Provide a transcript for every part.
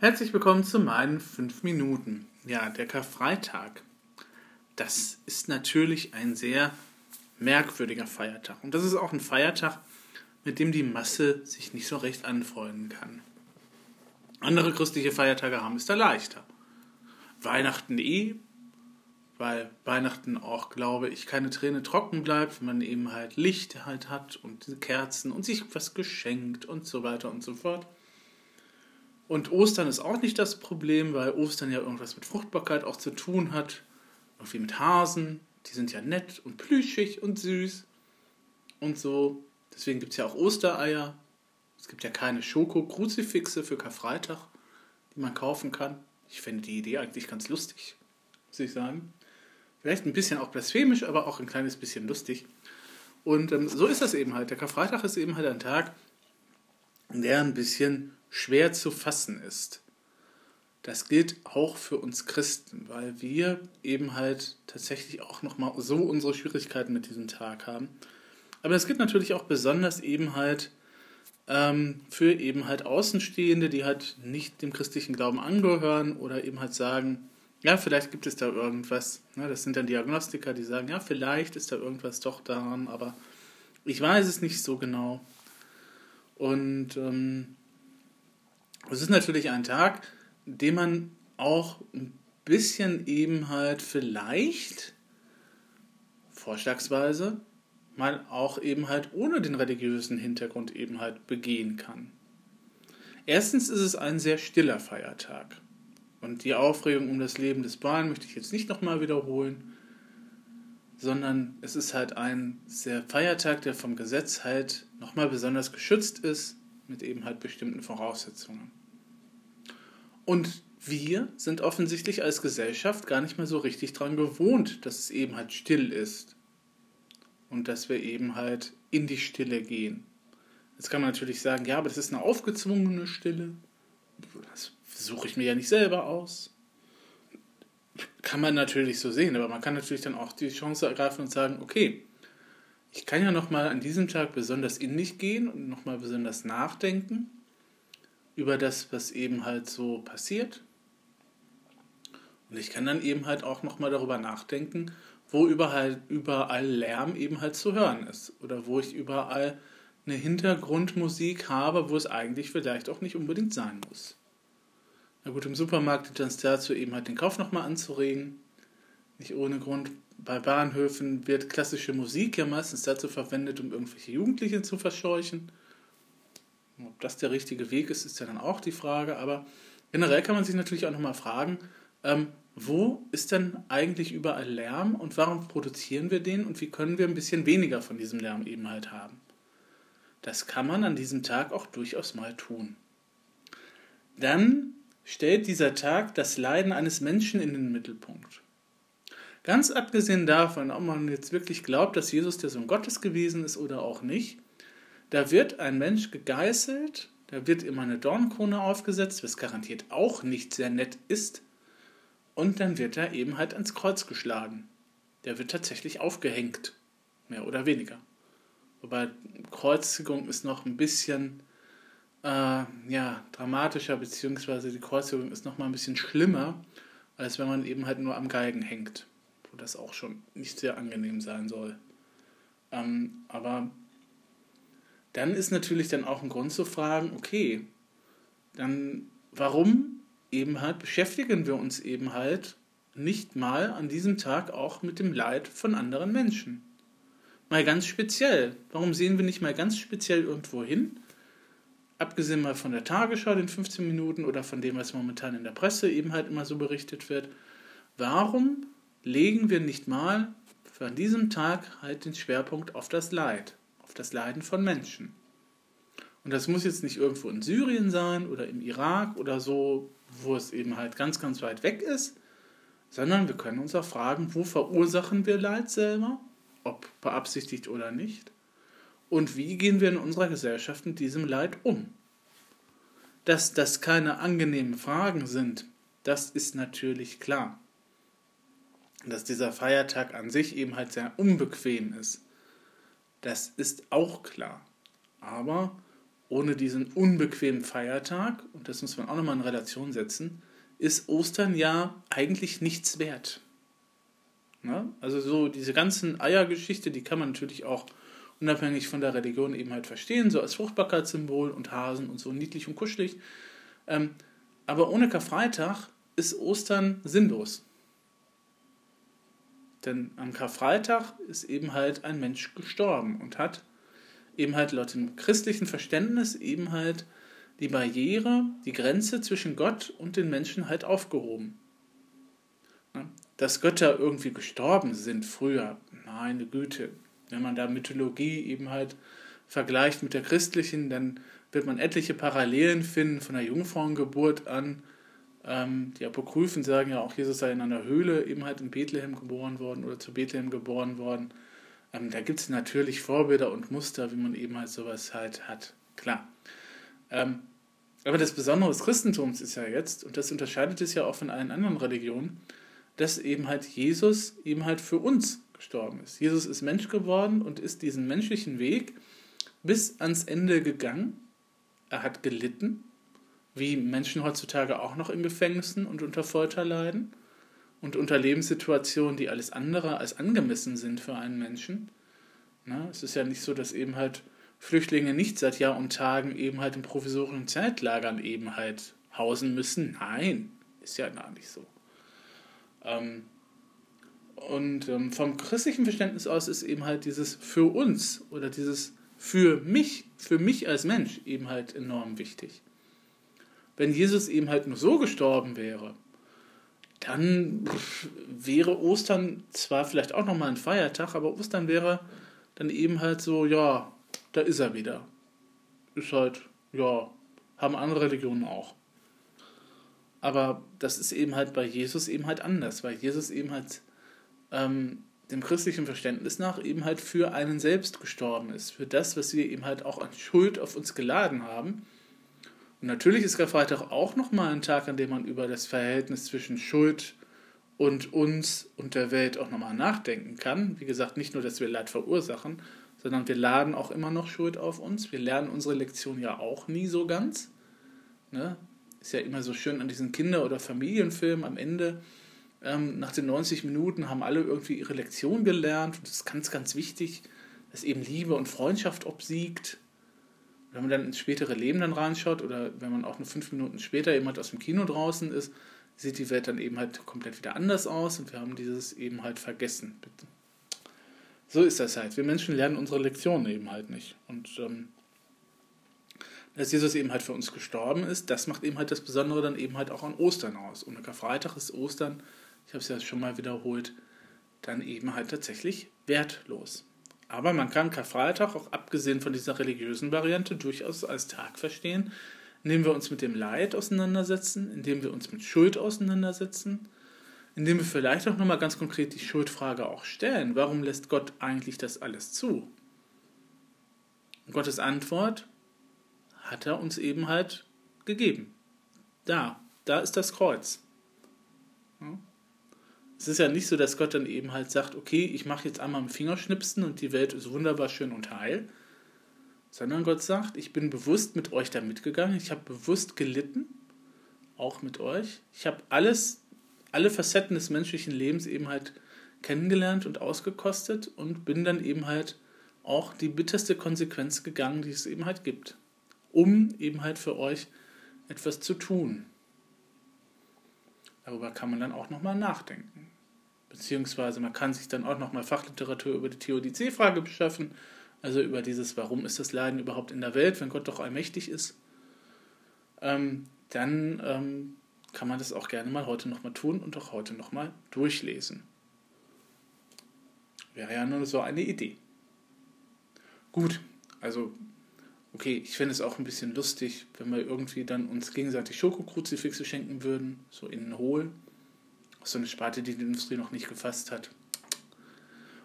Herzlich willkommen zu meinen 5 Minuten. Ja, der Karfreitag. Das ist natürlich ein sehr merkwürdiger Feiertag. Und das ist auch ein Feiertag, mit dem die Masse sich nicht so recht anfreunden kann. Andere christliche Feiertage haben es da leichter. Weihnachten eh, weil Weihnachten auch, glaube ich, keine Träne trocken bleibt, wenn man eben halt Licht halt hat und Kerzen und sich was geschenkt und so weiter und so fort. Und Ostern ist auch nicht das Problem, weil Ostern ja irgendwas mit Fruchtbarkeit auch zu tun hat. Irgendwie mit Hasen. Die sind ja nett und plüschig und süß. Und so. Deswegen gibt es ja auch Ostereier. Es gibt ja keine Schoko-Kruzifixe für Karfreitag, die man kaufen kann. Ich finde die Idee eigentlich ganz lustig, muss ich sagen. Vielleicht ein bisschen auch blasphemisch, aber auch ein kleines bisschen lustig. Und ähm, so ist das eben halt. Der Karfreitag ist eben halt ein Tag, der ein bisschen schwer zu fassen ist. Das gilt auch für uns Christen, weil wir eben halt tatsächlich auch nochmal so unsere Schwierigkeiten mit diesem Tag haben. Aber es gibt natürlich auch besonders eben halt ähm, für eben halt Außenstehende, die halt nicht dem christlichen Glauben angehören oder eben halt sagen, ja, vielleicht gibt es da irgendwas. Ne? Das sind dann Diagnostiker, die sagen, ja, vielleicht ist da irgendwas doch daran, aber ich weiß es nicht so genau. Und ähm, es ist natürlich ein Tag, den man auch ein bisschen eben halt vielleicht, vorschlagsweise, mal auch eben halt ohne den religiösen Hintergrund eben halt begehen kann. Erstens ist es ein sehr stiller Feiertag. Und die Aufregung um das Leben des Bahn möchte ich jetzt nicht nochmal wiederholen, sondern es ist halt ein sehr Feiertag, der vom Gesetz halt nochmal besonders geschützt ist, mit eben halt bestimmten Voraussetzungen. Und wir sind offensichtlich als Gesellschaft gar nicht mehr so richtig daran gewohnt, dass es eben halt still ist. Und dass wir eben halt in die Stille gehen. Jetzt kann man natürlich sagen, ja, aber das ist eine aufgezwungene Stille. Das suche ich mir ja nicht selber aus. Kann man natürlich so sehen, aber man kann natürlich dann auch die Chance ergreifen und sagen, okay, ich kann ja nochmal an diesem Tag besonders in mich gehen und nochmal besonders nachdenken über das, was eben halt so passiert. Und ich kann dann eben halt auch nochmal darüber nachdenken, wo überall, überall Lärm eben halt zu hören ist. Oder wo ich überall eine Hintergrundmusik habe, wo es eigentlich vielleicht auch nicht unbedingt sein muss. Na gut, im Supermarkt dient es dazu eben halt den Kauf nochmal anzuregen. Nicht ohne Grund. Bei Bahnhöfen wird klassische Musik ja meistens dazu verwendet, um irgendwelche Jugendlichen zu verscheuchen. Ob das der richtige Weg ist, ist ja dann auch die Frage. Aber generell kann man sich natürlich auch nochmal fragen, ähm, wo ist denn eigentlich überall Lärm und warum produzieren wir den und wie können wir ein bisschen weniger von diesem Lärm eben halt haben? Das kann man an diesem Tag auch durchaus mal tun. Dann stellt dieser Tag das Leiden eines Menschen in den Mittelpunkt. Ganz abgesehen davon, ob man jetzt wirklich glaubt, dass Jesus der Sohn Gottes gewesen ist oder auch nicht, da wird ein Mensch gegeißelt, da wird ihm eine Dornkrone aufgesetzt, was garantiert auch nicht sehr nett ist. Und dann wird er eben halt ans Kreuz geschlagen. Der wird tatsächlich aufgehängt, mehr oder weniger. Wobei Kreuzigung ist noch ein bisschen äh, ja, dramatischer, beziehungsweise die Kreuzigung ist noch mal ein bisschen schlimmer, als wenn man eben halt nur am Geigen hängt, wo das auch schon nicht sehr angenehm sein soll. Ähm, aber dann ist natürlich dann auch ein Grund zu fragen, okay, dann warum eben halt beschäftigen wir uns eben halt nicht mal an diesem Tag auch mit dem Leid von anderen Menschen? Mal ganz speziell. Warum sehen wir nicht mal ganz speziell irgendwo hin? Abgesehen mal von der Tagesschau, den 15 Minuten oder von dem, was momentan in der Presse eben halt immer so berichtet wird. Warum legen wir nicht mal für an diesem Tag halt den Schwerpunkt auf das Leid? Das Leiden von Menschen. Und das muss jetzt nicht irgendwo in Syrien sein oder im Irak oder so, wo es eben halt ganz, ganz weit weg ist, sondern wir können uns auch fragen, wo verursachen wir Leid selber, ob beabsichtigt oder nicht, und wie gehen wir in unserer Gesellschaft mit diesem Leid um. Dass das keine angenehmen Fragen sind, das ist natürlich klar. Dass dieser Feiertag an sich eben halt sehr unbequem ist. Das ist auch klar. Aber ohne diesen unbequemen Feiertag, und das muss man auch nochmal in Relation setzen, ist Ostern ja eigentlich nichts wert. Na? Also so diese ganzen Eiergeschichte, die kann man natürlich auch unabhängig von der Religion eben halt verstehen, so als Fruchtbarkeitssymbol und Hasen und so niedlich und kuschelig. Ähm, aber ohne Karfreitag ist Ostern sinnlos. Denn am Karfreitag ist eben halt ein Mensch gestorben und hat eben halt laut dem christlichen Verständnis eben halt die Barriere, die Grenze zwischen Gott und den Menschen halt aufgehoben. Dass Götter irgendwie gestorben sind früher, meine Güte, wenn man da Mythologie eben halt vergleicht mit der christlichen, dann wird man etliche Parallelen finden von der Jungfrauengeburt an. Ähm, die Apokryphen sagen ja auch, Jesus sei in einer Höhle eben halt in Bethlehem geboren worden oder zu Bethlehem geboren worden. Ähm, da gibt es natürlich Vorbilder und Muster, wie man eben halt sowas halt hat. Klar. Ähm, aber das Besondere des Christentums ist ja jetzt, und das unterscheidet es ja auch von allen anderen Religionen, dass eben halt Jesus eben halt für uns gestorben ist. Jesus ist Mensch geworden und ist diesen menschlichen Weg bis ans Ende gegangen. Er hat gelitten, wie Menschen heutzutage auch noch in Gefängnissen und unter Folter leiden und unter Lebenssituationen, die alles andere als angemessen sind für einen Menschen. Na, es ist ja nicht so, dass eben halt Flüchtlinge nicht seit Jahr und Tagen eben halt in provisorischen Zeitlagern eben halt hausen müssen. Nein, ist ja gar nicht so. Ähm, und ähm, vom christlichen Verständnis aus ist eben halt dieses für uns oder dieses für mich, für mich als Mensch eben halt enorm wichtig. Wenn Jesus eben halt nur so gestorben wäre, dann wäre Ostern zwar vielleicht auch nochmal ein Feiertag, aber Ostern wäre dann eben halt so, ja, da ist er wieder. Ist halt, ja, haben andere Religionen auch. Aber das ist eben halt bei Jesus eben halt anders, weil Jesus eben halt ähm, dem christlichen Verständnis nach eben halt für einen selbst gestorben ist, für das, was wir eben halt auch an Schuld auf uns geladen haben. Natürlich ist Karfreitag auch nochmal ein Tag, an dem man über das Verhältnis zwischen Schuld und uns und der Welt auch nochmal nachdenken kann. Wie gesagt, nicht nur, dass wir Leid verursachen, sondern wir laden auch immer noch Schuld auf uns. Wir lernen unsere Lektion ja auch nie so ganz. Ne? Ist ja immer so schön an diesen Kinder- oder Familienfilmen am Ende. Ähm, nach den 90 Minuten haben alle irgendwie ihre Lektion gelernt. Und das ist ganz, ganz wichtig, dass eben Liebe und Freundschaft obsiegt. Wenn man dann ins spätere Leben dann reinschaut oder wenn man auch nur fünf Minuten später jemand aus dem Kino draußen ist, sieht die Welt dann eben halt komplett wieder anders aus und wir haben dieses eben halt vergessen. So ist das halt. Wir Menschen lernen unsere Lektionen eben halt nicht. Und ähm, dass Jesus eben halt für uns gestorben ist, das macht eben halt das Besondere dann eben halt auch an Ostern aus. Und Karfreitag ist Ostern, ich habe es ja schon mal wiederholt, dann eben halt tatsächlich wertlos. Aber man kann Karfreitag auch abgesehen von dieser religiösen Variante durchaus als Tag verstehen, indem wir uns mit dem Leid auseinandersetzen, indem wir uns mit Schuld auseinandersetzen, indem wir vielleicht auch nochmal ganz konkret die Schuldfrage auch stellen. Warum lässt Gott eigentlich das alles zu? Und Gottes Antwort hat er uns eben halt gegeben. Da, da ist das Kreuz. Es ist ja nicht so, dass Gott dann eben halt sagt, okay, ich mache jetzt einmal einen Fingerschnipsen und die Welt ist wunderbar schön und heil, sondern Gott sagt, ich bin bewusst mit euch da mitgegangen, ich habe bewusst gelitten, auch mit euch. Ich habe alles, alle Facetten des menschlichen Lebens eben halt kennengelernt und ausgekostet und bin dann eben halt auch die bitterste Konsequenz gegangen, die es eben halt gibt um eben halt für euch etwas zu tun. Darüber kann man dann auch nochmal nachdenken. Beziehungsweise man kann sich dann auch nochmal Fachliteratur über die Theodizee-Frage beschaffen, also über dieses, warum ist das Leiden überhaupt in der Welt, wenn Gott doch allmächtig ist. Ähm, dann ähm, kann man das auch gerne mal heute nochmal tun und auch heute nochmal durchlesen. Wäre ja nur so eine Idee. Gut, also okay, ich fände es auch ein bisschen lustig, wenn wir irgendwie dann uns gegenseitig Schokokruzifixe schenken würden, so innen hohl. So eine Sparte, die die Industrie noch nicht gefasst hat.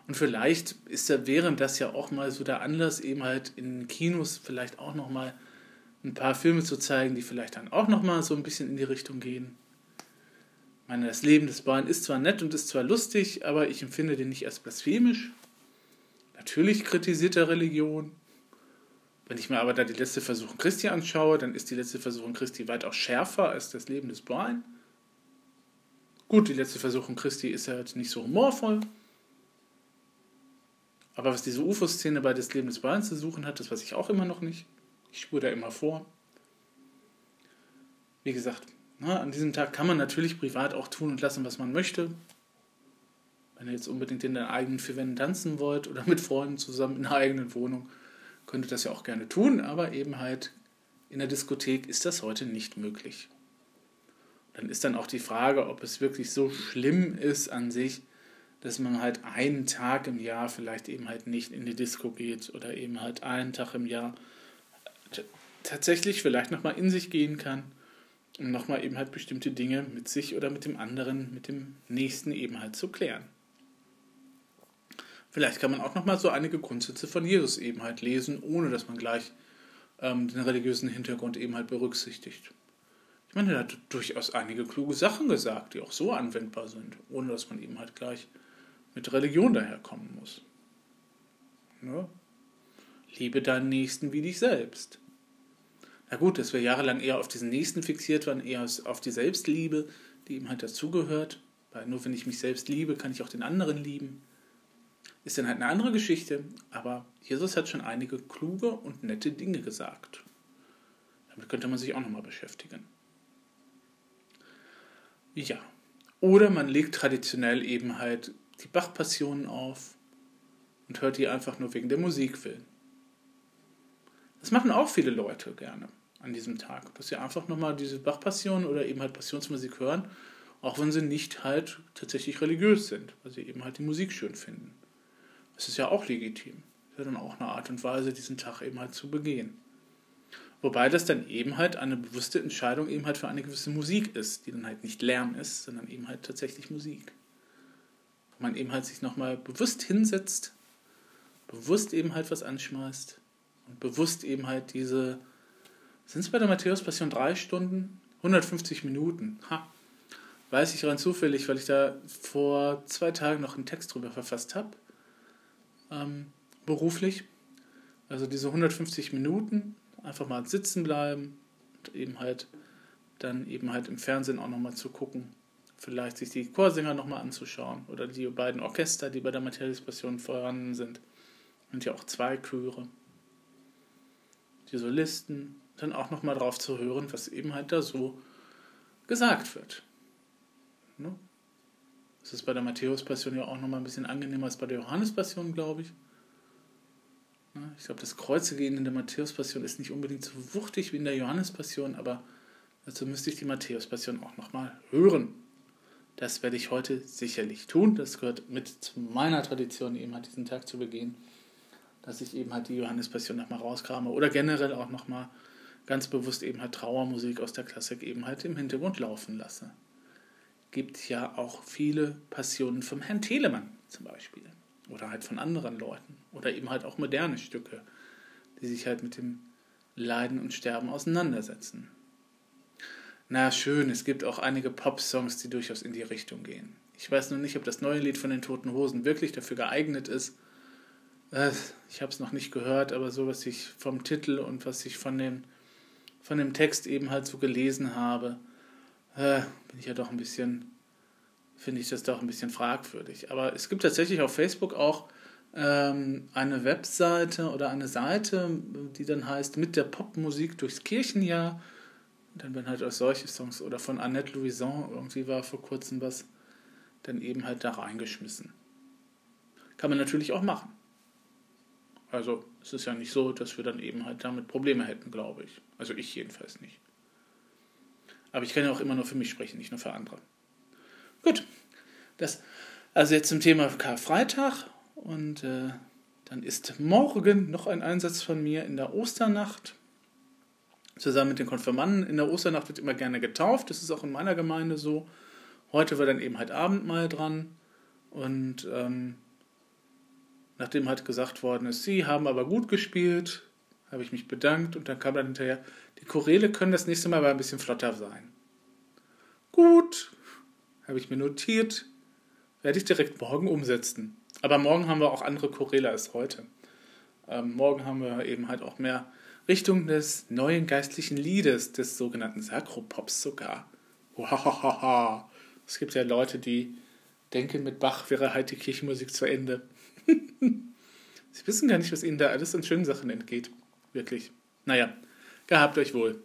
Und vielleicht ist da, während das ja auch mal so der Anlass, eben halt in Kinos vielleicht auch nochmal ein paar Filme zu zeigen, die vielleicht dann auch nochmal so ein bisschen in die Richtung gehen. Ich meine, das Leben des Bauern ist zwar nett und ist zwar lustig, aber ich empfinde den nicht als blasphemisch. Natürlich kritisiert er Religion, Wenn ich mir aber da die letzte Versuchung Christi anschaue, dann ist die letzte Versuchung Christi weitaus schärfer als das Leben des Brian. Gut, die letzte Versuchung Christi ist ja halt nicht so humorvoll. Aber was diese UFO-Szene bei das Leben des Brian zu suchen hat, das weiß ich auch immer noch nicht. Ich spüre da immer vor. Wie gesagt, na, an diesem Tag kann man natürlich privat auch tun und lassen, was man möchte. Wenn ihr jetzt unbedingt in den eigenen vier Wänden tanzen wollt oder mit Freunden zusammen in der eigenen Wohnung, könnt ihr das ja auch gerne tun, aber eben halt in der Diskothek ist das heute nicht möglich. Dann ist dann auch die Frage, ob es wirklich so schlimm ist an sich, dass man halt einen Tag im Jahr vielleicht eben halt nicht in die Disco geht oder eben halt einen Tag im Jahr tatsächlich vielleicht nochmal in sich gehen kann und nochmal eben halt bestimmte Dinge mit sich oder mit dem anderen, mit dem Nächsten eben halt zu klären. Vielleicht kann man auch nochmal so einige Grundsätze von Jesus eben halt lesen, ohne dass man gleich ähm, den religiösen Hintergrund eben halt berücksichtigt. Ich meine, er hat durchaus einige kluge Sachen gesagt, die auch so anwendbar sind, ohne dass man eben halt gleich mit Religion daherkommen muss. Ja? Liebe deinen Nächsten wie dich selbst. Na gut, dass wir jahrelang eher auf diesen Nächsten fixiert waren, eher auf die Selbstliebe, die ihm halt dazugehört. Weil nur wenn ich mich selbst liebe, kann ich auch den anderen lieben. Ist dann halt eine andere Geschichte, aber Jesus hat schon einige kluge und nette Dinge gesagt. Damit könnte man sich auch nochmal beschäftigen. Ja. Oder man legt traditionell eben halt die Bach-Passionen auf und hört die einfach nur wegen der Musik willen. Das machen auch viele Leute gerne an diesem Tag, dass sie einfach nochmal diese Bach-Passion oder eben halt Passionsmusik hören, auch wenn sie nicht halt tatsächlich religiös sind, weil sie eben halt die Musik schön finden. Das ist ja auch legitim. Das ist ja dann auch eine Art und Weise, diesen Tag eben halt zu begehen. Wobei das dann eben halt eine bewusste Entscheidung eben halt für eine gewisse Musik ist, die dann halt nicht Lärm ist, sondern eben halt tatsächlich Musik. Wo man eben halt sich nochmal bewusst hinsetzt, bewusst eben halt was anschmeißt und bewusst eben halt diese, sind es bei der Matthäus-Passion drei Stunden? 150 Minuten. Ha. Weiß ich rein zufällig, weil ich da vor zwei Tagen noch einen Text drüber verfasst habe. Ähm, beruflich. Also diese 150 Minuten einfach mal sitzen bleiben und eben halt dann eben halt im Fernsehen auch nochmal zu gucken. Vielleicht sich die Chorsänger nochmal anzuschauen oder die beiden Orchester, die bei der Matthäus-Passion vorhanden sind. Und ja auch zwei Chöre. Die Solisten, dann auch nochmal drauf zu hören, was eben halt da so gesagt wird. Ne? Das ist bei der Matthäus-Passion ja auch nochmal ein bisschen angenehmer als bei der Johannes-Passion, glaube ich. Ich glaube, das Kreuzegehen in der Matthäus-Passion ist nicht unbedingt so wuchtig wie in der Johannes-Passion, aber dazu müsste ich die Matthäus-Passion auch nochmal hören. Das werde ich heute sicherlich tun. Das gehört mit zu meiner Tradition, eben halt diesen Tag zu begehen, dass ich eben halt die Johannes-Passion nochmal rauskrame oder generell auch nochmal ganz bewusst eben halt Trauermusik aus der Klassik eben halt im Hintergrund laufen lasse. Gibt ja auch viele Passionen vom Herrn Telemann zum Beispiel. Oder halt von anderen Leuten. Oder eben halt auch moderne Stücke, die sich halt mit dem Leiden und Sterben auseinandersetzen. Na schön, es gibt auch einige Pop-Songs, die durchaus in die Richtung gehen. Ich weiß nur nicht, ob das neue Lied von den Toten Hosen wirklich dafür geeignet ist. Äh, ich habe es noch nicht gehört, aber so, was ich vom Titel und was ich von dem, von dem Text eben halt so gelesen habe, äh, bin ich ja doch ein bisschen finde ich das doch ein bisschen fragwürdig. Aber es gibt tatsächlich auf Facebook auch ähm, eine Webseite oder eine Seite, die dann heißt Mit der Popmusik durchs Kirchenjahr. Und dann werden halt auch solche Songs oder von Annette Louison, irgendwie war vor kurzem was, dann eben halt da reingeschmissen. Kann man natürlich auch machen. Also es ist ja nicht so, dass wir dann eben halt damit Probleme hätten, glaube ich. Also ich jedenfalls nicht. Aber ich kann ja auch immer nur für mich sprechen, nicht nur für andere. Gut, das, also jetzt zum Thema Karfreitag und äh, dann ist morgen noch ein Einsatz von mir in der Osternacht. Zusammen mit den Konfirmanden. In der Osternacht wird immer gerne getauft. Das ist auch in meiner Gemeinde so. Heute war dann eben halt Abendmahl dran. Und ähm, nachdem halt gesagt worden ist, sie haben aber gut gespielt, habe ich mich bedankt und dann kam dann hinterher, die Choräle können das nächste Mal aber ein bisschen flotter sein. Gut, habe ich mir notiert, werde ich direkt morgen umsetzen. Aber morgen haben wir auch andere Choräle als heute. Äh, ähm, morgen haben wir eben halt auch mehr Richtung des neuen geistlichen Liedes, des sogenannten Sakropops sogar. Wahahaha. Es gibt ja Leute, die denken, mit Bach wäre halt die Kirchenmusik zu Ende. Sie wissen gar nicht, was ihnen da alles an schönen Sachen entgeht. Wirklich. Naja, gehabt euch wohl.